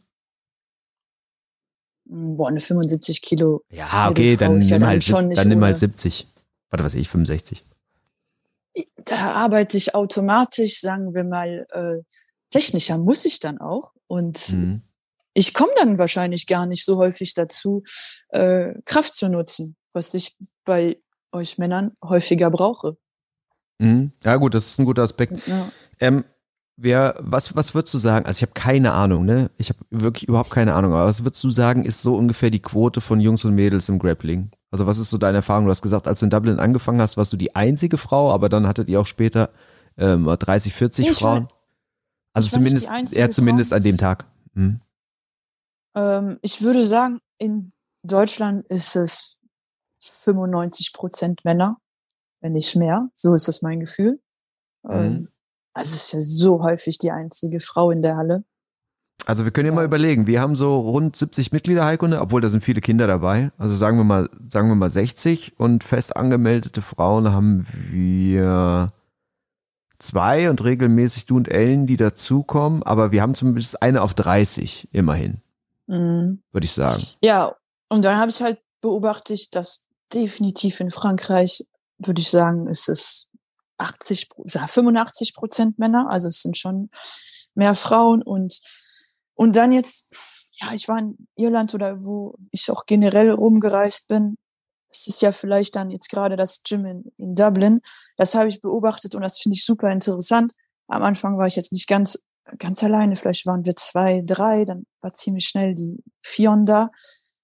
Boah, eine 75 Kilo. Ja, okay, dann ja nimm dann halt, schon dann nimm halt ohne. 70. Warte, was weiß ich, 65. Da arbeite ich automatisch, sagen wir mal, äh, technischer muss ich dann auch. Und Mhm. ich komme dann wahrscheinlich gar nicht so häufig dazu, äh, Kraft zu nutzen, was ich bei euch Männern häufiger brauche. Mhm. Ja gut, das ist ein guter Aspekt. Ja. Ähm, wer, was, was würdest du sagen? Also ich habe keine Ahnung, ne? Ich habe wirklich überhaupt keine Ahnung. Aber was würdest du sagen, ist so ungefähr die Quote von Jungs und Mädels im Grappling? Also was ist so deine Erfahrung? Du hast gesagt, als du in Dublin angefangen hast, warst du die einzige Frau, aber dann hattet ihr auch später ähm, 30, 40 Nee, ich Frauen. war nicht zumindest, eher zumindest an dem Tag. Hm. Ähm, ich würde sagen, in Deutschland ist es 95 Prozent Männer, wenn nicht mehr. So ist das mein Gefühl. Mhm. Ähm, also es ist ja so häufig die einzige Frau in der Halle. Also wir können ja, Ja. mal überlegen, wir haben so rund 70 Mitglieder, Heiko, ne? obwohl da sind viele Kinder dabei. Also sagen wir mal, sagen wir mal 60 und fest angemeldete Frauen haben wir zwei und regelmäßig du und Ellen, die dazukommen, aber wir haben zumindest eine auf 30 immerhin, Mhm. würde ich sagen. Ja, und dann habe ich halt beobachtet, dass definitiv in Frankreich, würde ich sagen, ist es 80, Pro- ja, 85 Prozent Männer. Also es sind schon mehr Frauen und, und dann jetzt, ja, ich war in Irland oder wo ich auch generell rumgereist bin. Es ist ja vielleicht dann jetzt gerade das Gym in, in Dublin. Das habe ich beobachtet und das finde ich super interessant. Am Anfang war ich jetzt nicht ganz, ganz alleine. Vielleicht waren wir zwei, drei. Dann war ziemlich schnell die Fion da.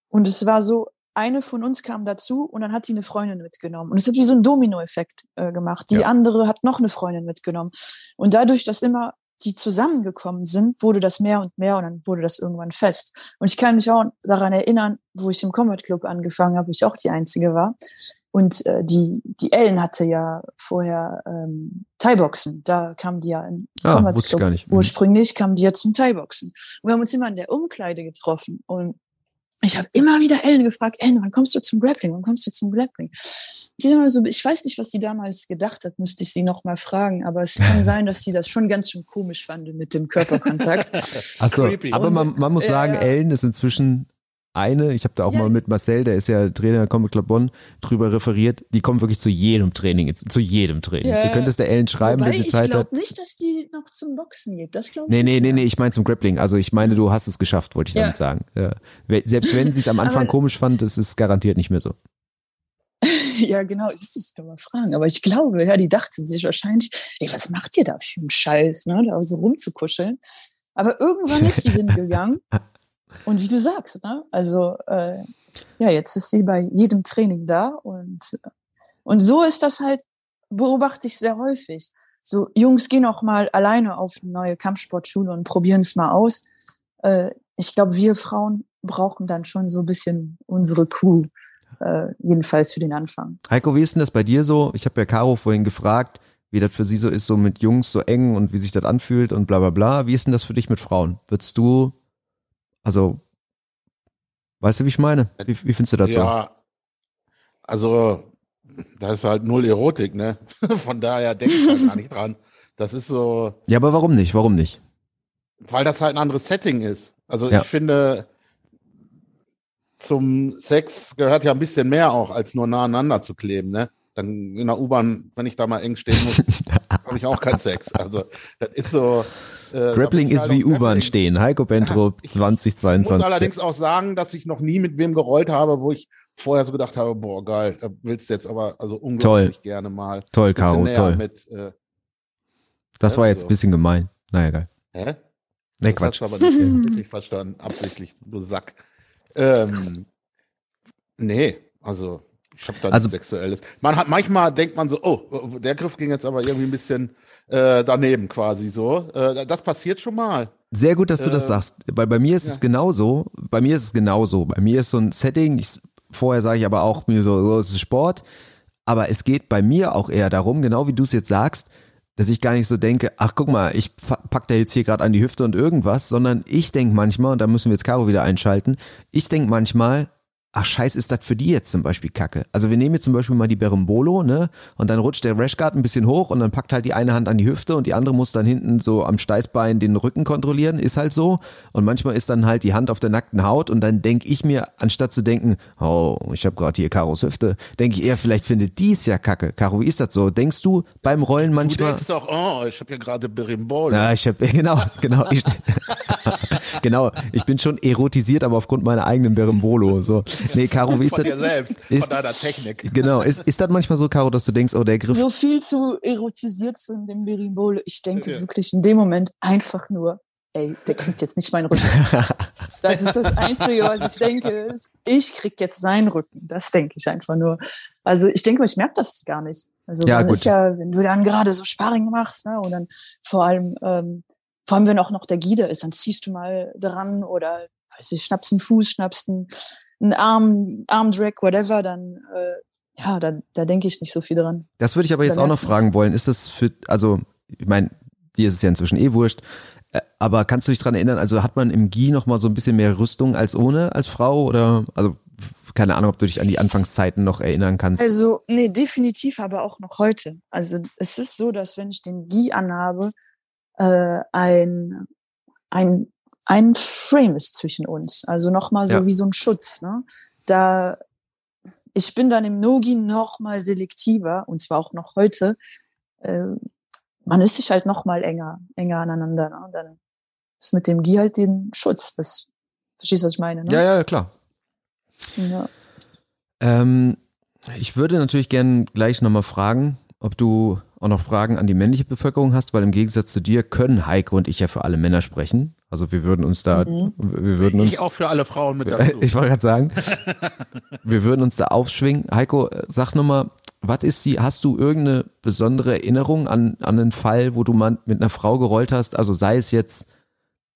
Und es war so, eine von uns kam dazu und dann hat die eine Freundin mitgenommen. Und es hat wie so ein Dominoeffekt äh, gemacht. Die Ja. andere hat noch eine Freundin mitgenommen. Und dadurch, dass immer die zusammengekommen sind, wurde das mehr und mehr und dann wurde das irgendwann fest. Und ich kann mich auch daran erinnern, wo ich im Combat Club angefangen habe, ich auch die Einzige war. Und äh, die, die Ellen hatte ja vorher ähm, Thai-Boxen. Da kam die ja in Ah, Combat Club. gar nicht. Mhm. Ursprünglich kam die ja zum Thai-Boxen. Und wir haben uns immer in der Umkleide getroffen. Und ich habe immer wieder Ellen gefragt, Ellen, wann kommst du zum Grappling? Wann kommst du zum Grappling? Die ist immer so, ich weiß nicht, was sie damals gedacht hat, müsste ich sie noch mal fragen. Aber es kann sein, dass sie das schon ganz schön komisch fand mit dem Körperkontakt. Achso, aber man, man muss Ja, sagen, ja. Ellen ist inzwischen eine, ich habe da auch Ja. mal mit Marcel, der ist ja Trainer der Comic Club Bonn, drüber referiert, die kommt wirklich zu jedem Training, zu jedem Training. Ja. Du könntest der Ellen schreiben, Wobei wenn sie ich Zeit hat. glaube nicht, dass die noch zum Boxen geht. Das glaube ich Nee, nee, nicht nee, mehr. nee, ich meine zum Grappling. Also ich meine, du hast es geschafft, wollte ich Ja. damit sagen. Ja. Selbst wenn sie es am Anfang komisch fand, ist es garantiert nicht mehr so. Ja, genau, ich müsste es doch mal fragen. Aber ich glaube, ja, die dachte sich wahrscheinlich, ey, was macht ihr da für einen Scheiß, ne, da so rumzukuscheln. Aber irgendwann ist sie hingegangen. Und wie du sagst, ne, also, äh, ja, jetzt ist sie bei jedem Training da und, und so ist das halt, beobachte ich sehr häufig. So, Jungs gehen auch mal alleine auf eine neue Kampfsportschule und probieren es mal aus. Äh, ich glaube, wir Frauen brauchen dann schon so ein bisschen unsere Crew. Äh, jedenfalls für den Anfang. Heiko, wie ist denn das bei dir so? Ich habe ja Caro vorhin gefragt, wie das für sie so ist, so mit Jungs so eng und wie sich das anfühlt und bla bla bla. Wie ist denn das für dich mit Frauen? Würdest du, also, weißt du, wie ich meine? Wie, wie findest du das so? Ja, also da ist halt null Erotik, ne? Von daher denke ich halt gar nicht dran. Das ist so, Ja, aber warum nicht? Warum nicht? weil das halt ein anderes Setting ist. Also Ja. ich finde, zum Sex gehört ja ein bisschen mehr auch, als nur nah aneinander zu kleben, ne? Dann in der U-Bahn, wenn ich da mal eng stehen muss, habe ich auch keinen Sex. Also das ist so. äh, Grappling ist wie U-Bahn stehen. Heiko Bentrup Ich muss 2022. allerdings auch sagen, dass ich noch nie mit wem gerollt habe, wo ich vorher so gedacht habe, boah, geil, da willst du jetzt aber also unglaublich gerne mal. Toll, Caro, toll. Mit, äh, Das Ja, war jetzt so. ein bisschen gemein. Naja, geil. hä? Nee, das Quatsch. hast du aber nicht wirklich verstanden, absichtlich, du Sack. Ähm, nee, also ich habe da Also- nichts Sexuelles. Man hat manchmal denkt man so, oh, der Griff ging jetzt aber irgendwie ein bisschen äh, daneben quasi so. Äh, das passiert schon mal. Sehr gut, dass du das Äh, sagst. Weil bei mir ist es ja. genauso. Bei mir ist es genauso. Bei mir ist so ein Setting, ich, vorher sage ich aber auch mir so, so, es ist Sport. Aber es geht bei mir auch eher darum, genau wie du es jetzt sagst, dass ich gar nicht so denke, ach guck mal, ich pack da jetzt hier gerade an die Hüfte und irgendwas, sondern ich denke manchmal, und da müssen wir jetzt Caro wieder einschalten, ich denke manchmal, ach scheiß, ist das für die jetzt zum Beispiel Kacke. Also wir nehmen jetzt zum Beispiel mal die Berimbolo, ne, und dann rutscht der Rashguard ein bisschen hoch und dann packt halt die eine Hand an die Hüfte und die andere muss dann hinten so am Steißbein den Rücken kontrollieren, ist halt so. Und manchmal ist dann halt die Hand auf der nackten Haut und dann denke ich mir, anstatt zu denken, oh, ich habe gerade hier Karos Hüfte, denke ich eher, vielleicht findet dies ja Kacke. Caro, wie ist das so? Denkst du beim Rollen Du manchmal? denkst doch, oh, ich habe ja gerade Berimbolo. Ja, ich habe genau, genau, ich, genau. Ich bin schon erotisiert, aber aufgrund meiner eigenen Berimbolo. So, nee, Caro, wie ist von das? dir selbst, ist- von deiner Technik. Genau, ist, ist das manchmal so, Caro, dass du denkst, oh, der Griff, So viel zu erotisiert zu in dem Berimbolo. Ich denke Ja. wirklich in dem Moment einfach nur, ey, der kriegt jetzt nicht meinen Rücken. Das ist das Einzige, was ich denke. ist, Ich krieg jetzt seinen Rücken. Das denke ich einfach nur. Also ich denke, ich merke das gar nicht. Also Ja, man gut. ist ja, wenn du dann gerade so Sparring machst, ne, und dann vor allem, ähm, vor allem wenn auch noch der Guide ist, dann ziehst du mal dran oder weiß ich, schnappst einen Fuß, schnappst einen, einen Arm, Armdrag, whatever, dann äh, ja, da, da denke ich nicht so viel dran. Das würde ich aber jetzt Dann auch noch fragen wollen. Ist das für, also, ich meine, dir ist es ja inzwischen eh wurscht, äh, aber kannst du dich dran erinnern, also hat man im GI noch mal so ein bisschen mehr Rüstung als ohne, als Frau oder, also, keine Ahnung, ob du dich an die Anfangszeiten noch erinnern kannst. Also, nee, definitiv, aber auch noch heute. Also, es ist so, dass wenn ich den Gi anhabe, äh, ein, ein, ein Frame ist zwischen uns. Also nochmal so Ja. wie so ein Schutz. Ne? Da, ich bin dann im Nogi noch mal selektiver, und zwar auch noch heute. Äh, man ist sich halt noch mal enger, enger aneinander. Ne? Dann ist mit dem Gi halt den Schutz. Das, verstehst du, was ich meine? Ne? ja, ja, klar. ja. Ähm, ich würde natürlich gerne gleich nochmal fragen, ob du auch noch Fragen an die männliche Bevölkerung hast, weil im Gegensatz zu dir können Heike und ich ja für alle Männer sprechen. Also wir würden uns da, Mhm. wir würden uns, Ich auch für alle Frauen mit dazu. ich wollte gerade sagen, wir würden uns da aufschwingen. Heiko, äh, sag nochmal, was ist die, hast du irgendeine besondere Erinnerung an, an einen Fall, wo du mal mit einer Frau gerollt hast? Also sei es jetzt,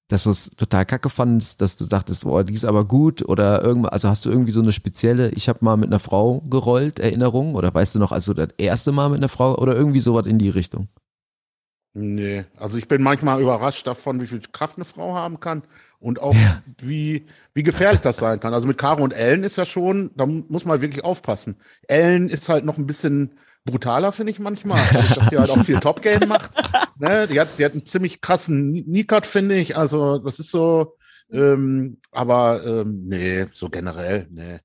dass du es total kacke fandest, dass du dachtest, oh, die ist aber gut oder irgendwas, also hast du irgendwie so eine spezielle, ich habe mal mit einer Frau gerollt, Erinnerung oder weißt du noch, also das erste Mal mit einer Frau oder irgendwie sowas in die Richtung? Nee, also ich bin manchmal überrascht davon, wie viel Kraft eine Frau haben kann und auch Ja. wie, wie gefährlich das sein kann. Also mit Caro und Ellen ist ja schon, da muss man wirklich aufpassen. Ellen ist halt noch ein bisschen brutaler, finde ich manchmal, dass die halt auch viel Top Game macht. Ne? Die, hat, die hat einen ziemlich krassen Kneecut, finde ich. Also das ist so, ähm, aber ähm, nee, so generell, nee.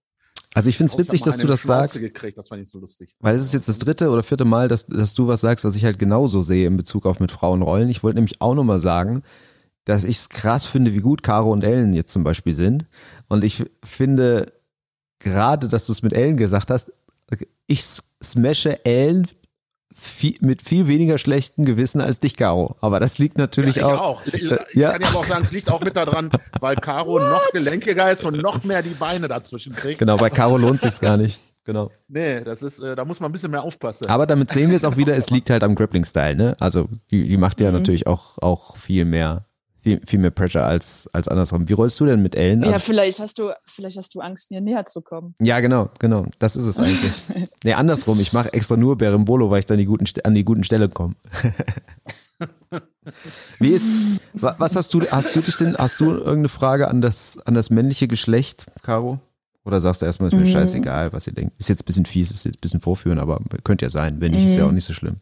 Also ich finde es witzig, dass du das Schnauze sagst, Gekriegt, das so weil es ist jetzt das dritte oder vierte Mal, dass, dass du was sagst, was ich halt genauso sehe in Bezug auf mit Frauen rollen. Ich wollte nämlich auch nochmal sagen, dass ich es krass finde, wie gut Caro und Ellen jetzt zum Beispiel sind. Und ich finde gerade, dass du es mit Ellen gesagt hast, ich smashe Ellen viel, mit viel weniger schlechten Gewissen als dich, Caro. Aber das liegt natürlich ja, ich auch. auch. Ich Ja. kann ja aber auch sagen, es liegt auch mit daran, weil Caro noch gelenkiger ist und noch mehr die Beine dazwischen kriegt. Genau, bei Caro lohnt sich's gar nicht. Genau. Nee, das ist, äh, da muss man ein bisschen mehr aufpassen. Aber damit sehen wir es auch wieder, es liegt halt am Grappling-Style, ne? Also die, die macht ja Mhm. natürlich auch, auch viel mehr, viel, viel mehr Pressure als, als andersrum. Wie rollst du denn mit Ellen? Ja, Also, vielleicht hast du, vielleicht hast du Angst, mir näher zu kommen. ja, genau, genau. Das ist es eigentlich. nee, andersrum. Ich mache extra nur Berimbolo, weil ich dann die guten, an die guten Stellen komme. Wie ist, wa- was hast du, hast du dich denn, hast du irgendeine Frage an das, an das männliche Geschlecht, Caro? Oder sagst du erstmal, ist mir Mhm. scheißegal, was ihr denkt? Ist jetzt ein bisschen fies, ist jetzt ein bisschen vorführen, aber könnte ja sein. Wenn nicht, ist ja Mhm. auch nicht so schlimm.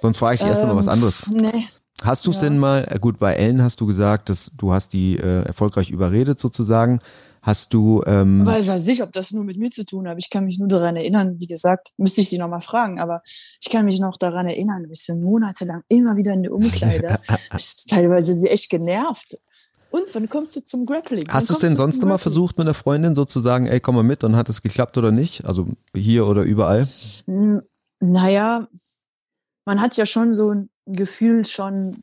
Sonst frage ich dich erst noch mal was Ähm, anderes. Nee. Hast du es ja. denn mal, äh, gut, bei Ellen hast du gesagt, dass du hast die äh, erfolgreich überredet sozusagen. Hast du, ähm, Weil weiß ich, ob das nur mit mir zu tun hat. Ich kann mich nur daran erinnern, wie gesagt, müsste ich sie nochmal fragen, aber ich kann mich noch daran erinnern, ich so monatelang immer wieder in der Umkleide. ich teilweise sie echt genervt. Und wann kommst du zum Grappling? Hast du es denn sonst immer versucht, mit einer Freundin so zu sagen, ey, komm mal mit und hat es geklappt oder nicht? Also hier oder überall? Naja, man hat ja schon so ein Gefühl schon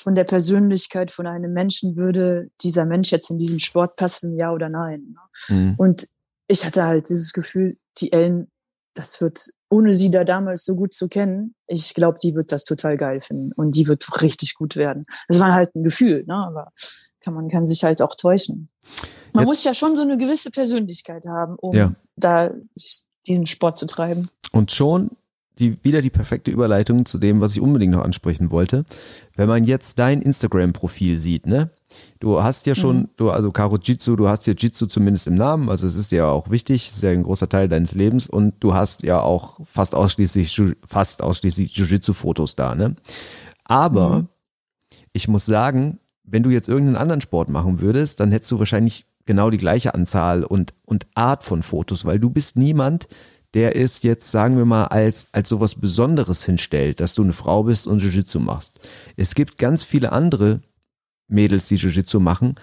von der Persönlichkeit von einem Menschen, würde dieser Mensch jetzt in diesen Sport passen, ja oder nein. Ne? Mhm. Und ich hatte halt dieses Gefühl, die Ellen, das wird, ohne sie da damals so gut zu kennen, ich glaube, die wird das total geil finden und die wird richtig gut werden. Das war halt ein Gefühl, ne? aber kann, man kann sich halt auch täuschen. Man Jetzt, muss ja schon so eine gewisse Persönlichkeit haben, um ja. da diesen Sport zu treiben. Und schon die, wieder die perfekte Überleitung zu dem, was ich unbedingt noch ansprechen wollte. Wenn man jetzt dein Instagram-Profil sieht, ne? Du hast ja schon, mhm. du, also Karo Jitsu, du hast ja Jitsu zumindest im Namen, also es ist ja auch wichtig, es ist ja ein großer Teil deines Lebens und du hast ja auch fast ausschließlich, fast ausschließlich Jiu-Jitsu-Fotos da, ne? Aber mhm. ich muss sagen, wenn du jetzt irgendeinen anderen Sport machen würdest, dann hättest du wahrscheinlich genau die gleiche Anzahl und, und Art von Fotos, weil du bist niemand, der es jetzt, sagen wir mal, als, als sowas Besonderes hinstellt, dass du eine Frau bist und Jiu-Jitsu machst. Es gibt ganz viele andere Mädels, die Jiu-Jitsu machen.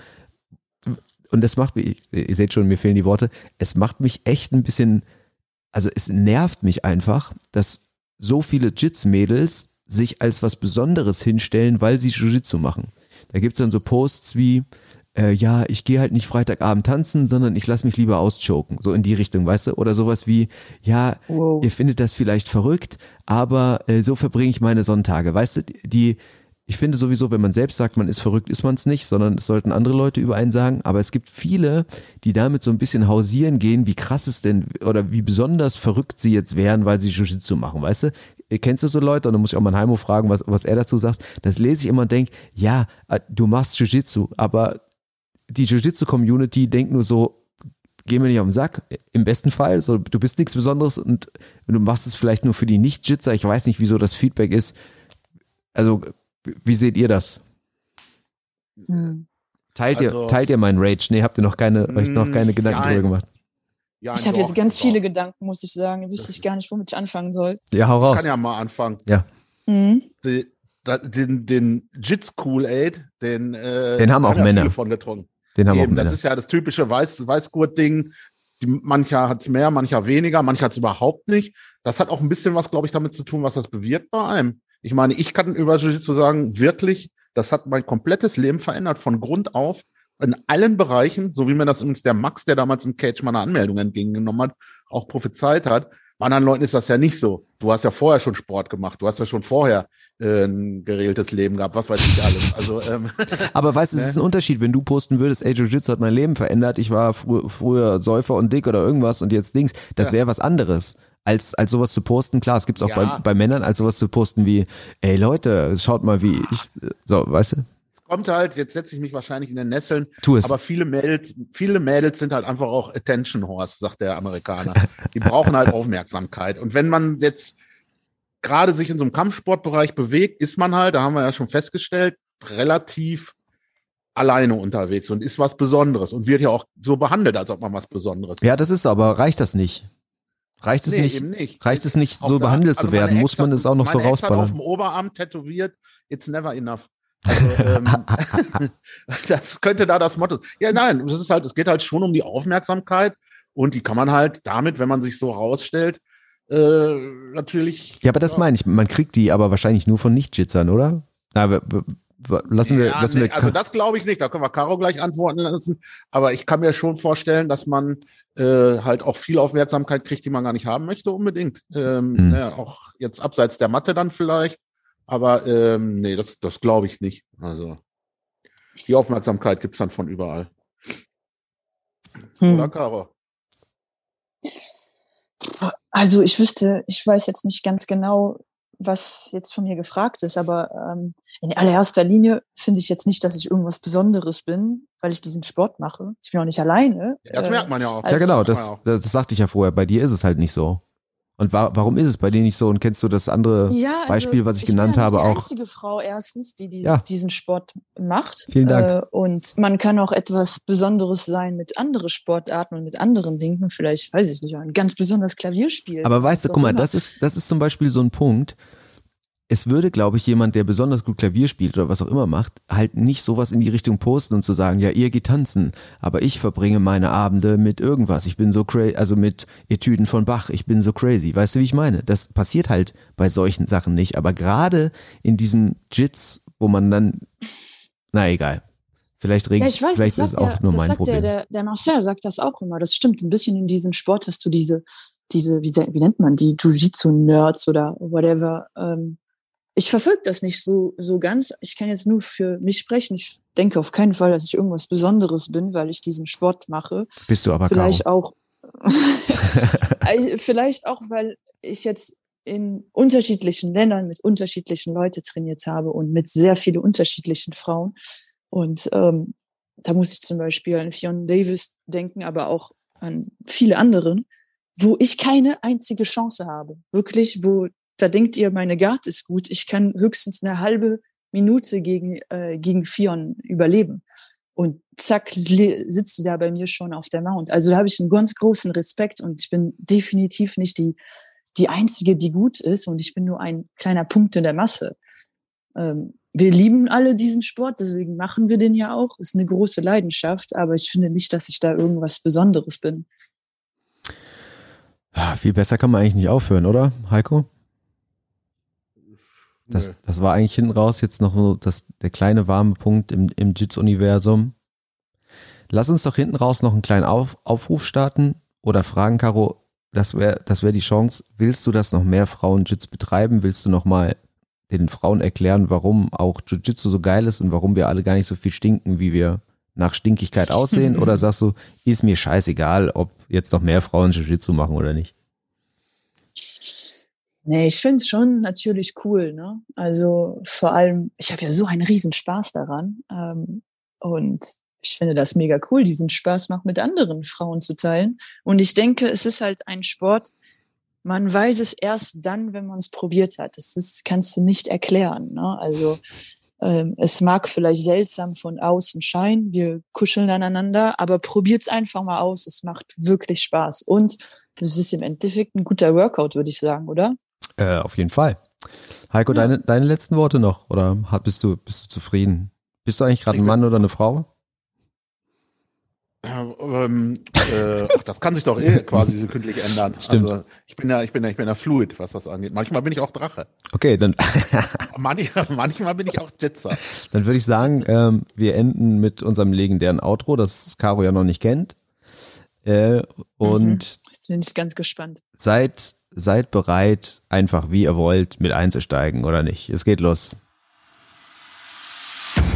Und das macht mich, ihr seht schon, mir fehlen die Worte, es macht mich echt ein bisschen, also es nervt mich einfach, dass so viele Jits-Mädels sich als was Besonderes hinstellen, weil sie Jiu-Jitsu machen. Da gibt's dann so Posts wie, äh, ja, ich gehe halt nicht Freitagabend tanzen, sondern ich lasse mich lieber auschoken. So in die Richtung, weißt du? Oder sowas wie, ja, wow. ihr findet das vielleicht verrückt, aber äh, so verbringe ich meine Sonntage. Weißt du, die, ich finde sowieso, wenn man selbst sagt, man ist verrückt, ist man es nicht, sondern es sollten andere Leute über einen sagen. Aber es gibt viele, die damit so ein bisschen hausieren gehen, wie krass es denn oder wie besonders verrückt sie jetzt wären, weil sie Jiu-Jitsu machen, weißt du? Kennst du so Leute? Und dann muss ich auch mal Heimo fragen, was, was er dazu sagt. Das lese ich immer und denke, ja, äh, du machst Jiu-Jitsu, aber die Jiu-Jitsu-Community denkt nur so, geh mir nicht auf den Sack. Im besten Fall, so, du bist nichts Besonderes und du machst es vielleicht nur für die Nicht-Jitzer. Ich weiß nicht, wieso das Feedback ist. Also, wie seht ihr das? Hm. Teilt also, ihr, teilt ihr meinen Rage? Nee, habt ihr noch keine, euch noch keine Gedanken nein. drüber gemacht? Ja, ich habe jetzt ganz viele Gedanken, muss ich sagen. Ich wüsste ich gar nicht, womit ich anfangen soll. Ja, hau raus. Ich kann ja mal anfangen. Ja. Mhm. Die, den, den Jits Cool Aid, den, äh, den haben auch Männer davon getrunken. Den haben Eben, Männer. Das ist ja das typische Weiß, Weißgurt-Ding. Mancher hat es mehr, mancher weniger, mancher hat es überhaupt nicht. Das hat auch ein bisschen was, glaube ich, damit zu tun, was das bewirkt bei einem. Ich meine, ich kann über Jiu-Jitsu sagen, wirklich, das hat mein komplettes Leben verändert, von Grund auf, in allen Bereichen, so wie mir das übrigens der Max, der damals im Cage meine Anmeldung entgegengenommen hat, auch prophezeit hat. Bei anderen Leuten ist das ja nicht so. Du hast ja vorher schon Sport gemacht, du hast ja schon vorher äh, ein geregeltes Leben gehabt, was weiß ich alles. Also, ähm, Aber weißt du, es ne? ist ein Unterschied, wenn du posten würdest, ey, Jiu-Jitsu hat mein Leben verändert, ich war fr früher Säufer und dick oder irgendwas und jetzt Dings, das ja. wäre was anderes. Als, als sowas zu posten, klar, es gibt's auch ja. bei, bei Männern, als sowas zu posten wie, ey Leute, schaut mal, wie ich, so, weißt du? Kommt halt, jetzt setze ich mich wahrscheinlich in den Nesseln, tu es. aber viele Mädels, viele Mädels sind halt einfach auch Attention Horse, sagt der Amerikaner. Die brauchen halt Aufmerksamkeit. Und wenn man jetzt gerade sich in so einem Kampfsportbereich bewegt, ist man halt, da haben wir ja schon festgestellt, relativ alleine unterwegs und ist was Besonderes und wird ja auch so behandelt, als ob man was Besonderes ist. Ja, das ist aber reicht das nicht? Reicht es nee, nicht, nicht, Reicht es nicht, so behandelt also zu werden? Muss man es auch noch so rausballern? auf dem Oberarm tätowiert, it's never enough. Also, ähm, das könnte da das Motto. Ja, nein, es ist halt, es geht halt schon um die Aufmerksamkeit und die kann man halt damit, wenn man sich so rausstellt, äh, natürlich. Ja, aber das ja. meine ich. Man kriegt die aber wahrscheinlich nur von Nicht-Jitzern, oder? Na, lassen wir, ja, lassen nee, wir. Also das glaube ich nicht. Da können wir Caro gleich antworten lassen. Aber ich kann mir schon vorstellen, dass man äh, halt auch viel Aufmerksamkeit kriegt, die man gar nicht haben möchte, unbedingt. Ähm, hm. ja, auch jetzt abseits der Matte dann vielleicht. Aber ähm, nee, das, das glaube ich nicht. Also die Aufmerksamkeit gibt's dann von überall. Hm. Oder Caro? Also ich wüsste, ich weiß jetzt nicht ganz genau, was jetzt von mir gefragt ist, aber ähm, in allererster Linie finde ich jetzt nicht, dass ich irgendwas Besonderes bin, weil ich diesen Sport mache. Ich bin auch nicht alleine. Ja, das äh, merkt man ja auch. Also, ja, genau, das, das, das sagte ich ja vorher. Bei dir ist es halt nicht so. Und wa warum ist es bei dir nicht so? Und kennst du das andere ja, also Beispiel, was ich, ich genannt habe, auch? Ich bin die einzige Frau erstens, die, die ja. diesen Sport macht. Vielen Dank. Äh, und man kann auch etwas Besonderes sein mit anderen Sportarten und mit anderen Dingen. Vielleicht, weiß ich nicht, ein ganz besonderes Klavierspiel. Aber weißt du, guck mal, das ist, das ist zum Beispiel so ein Punkt. Es würde, glaube ich, jemand, der besonders gut Klavier spielt oder was auch immer macht, halt nicht sowas in die Richtung posten und zu sagen, ja, ihr geht tanzen, aber ich verbringe meine Abende mit irgendwas. Ich bin so crazy, also mit Etüden von Bach, ich bin so crazy. Weißt du, wie ich meine? Das passiert halt bei solchen Sachen nicht. Aber gerade in diesem Jits, wo man dann, na egal. Vielleicht, reg, Ja, ich weiß, vielleicht ist es auch der, nur mein Problem. Der, der, Marcel sagt das auch immer. Das stimmt. Ein bisschen in diesem Sport hast du diese, diese, wie, wie nennt man die, Jiu-Jitsu-Nerds oder whatever. Ähm, ich verfolge das nicht so, so ganz. Ich kann jetzt nur für mich sprechen. Ich denke auf keinen Fall, dass ich irgendwas Besonderes bin, weil ich diesen Sport mache. Bist du aber Vielleicht Caro. auch, Äh, vielleicht auch, weil ich jetzt in unterschiedlichen Ländern mit unterschiedlichen Leuten trainiert habe und mit sehr vielen unterschiedlichen Frauen. Und ähm, da muss ich zum Beispiel an Fionn Davis denken, aber auch an viele anderen, wo ich keine einzige Chance habe. Wirklich, wo da denkt ihr, meine Guard ist gut. Ich kann höchstens eine halbe Minute gegen, äh, gegen Fionn überleben. Und zack, sitzt sie da bei mir schon auf der Mount. Also da habe ich einen ganz großen Respekt und ich bin definitiv nicht die, die Einzige, die gut ist und ich bin nur ein kleiner Punkt in der Masse. Ähm, wir lieben alle diesen Sport, deswegen machen wir den ja auch. Ist eine große Leidenschaft, aber ich finde nicht, dass ich da irgendwas Besonderes bin. Ah, Viel besser kann man eigentlich nicht aufhören, oder, Heiko? Das, Nö. das war eigentlich hinten raus jetzt noch so das, der kleine warme Punkt im, im Jits-Universum. Lass uns doch hinten raus noch einen kleinen Auf, Aufruf starten oder fragen, Caro, das wäre das wär die Chance. Willst du, dass noch mehr Frauen Jits betreiben? Willst du noch mal den Frauen erklären, warum auch Jiu-Jitsu so geil ist und warum wir alle gar nicht so viel stinken, wie wir nach Stinkigkeit aussehen? oder sagst du, ist mir scheißegal, ob jetzt noch mehr Frauen Jiu-Jitsu machen oder nicht? Nee, ich finde es schon natürlich cool, ne? Also vor allem, ich habe ja so einen riesen Spaß daran. Ähm, und ich finde das mega cool, diesen Spaß noch mit anderen Frauen zu teilen. Und ich denke, es ist halt ein Sport, man weiß es erst dann, wenn man es probiert hat. Das ist, kannst du nicht erklären. Ne? Also ähm, es mag vielleicht seltsam von außen scheinen, wir kuscheln aneinander, aber probiert's einfach mal aus. Es macht wirklich Spaß. Und es ist im Endeffekt ein guter Workout, würde ich sagen, oder? Äh, auf jeden Fall. Heiko, Ja. deine, deine letzten Worte noch? Oder bist du, bist du zufrieden? Bist du eigentlich gerade ein Mann oder eine Frau? Ja, ähm, äh, ach, das kann sich doch eh quasi sekündlich ändern. Stimmt. Also ich bin ja, ich bin ja, ich bin ja fluid, was das angeht. Manchmal bin ich auch Drache. Okay, dann, Manchmal, manchmal bin ich auch Jitzer. dann würde ich sagen, ähm, wir enden mit unserem legendären Outro, das Caro ja noch nicht kennt. Äh, und Jetzt bin ich ganz gespannt. seid, seid bereit, einfach wie ihr wollt, mit einzusteigen oder nicht. Es geht los.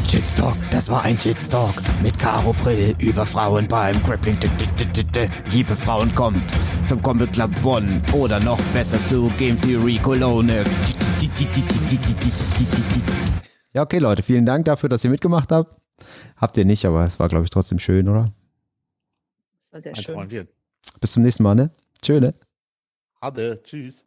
Jitstalk, das war ein Jitstalk mit Caro Brill über Frauen beim Grappling. D- d- d- d- Liebe Frauen kommt zum Combat Club One oder noch besser zu Game Theory Cologne. Ja, okay, Leute, vielen Dank dafür, dass ihr mitgemacht habt. Habt ihr nicht, aber es war, glaube ich, trotzdem schön, oder? Das war sehr schön. Bis zum nächsten Mal, ne? Tschö, ne? Hade, tschüss.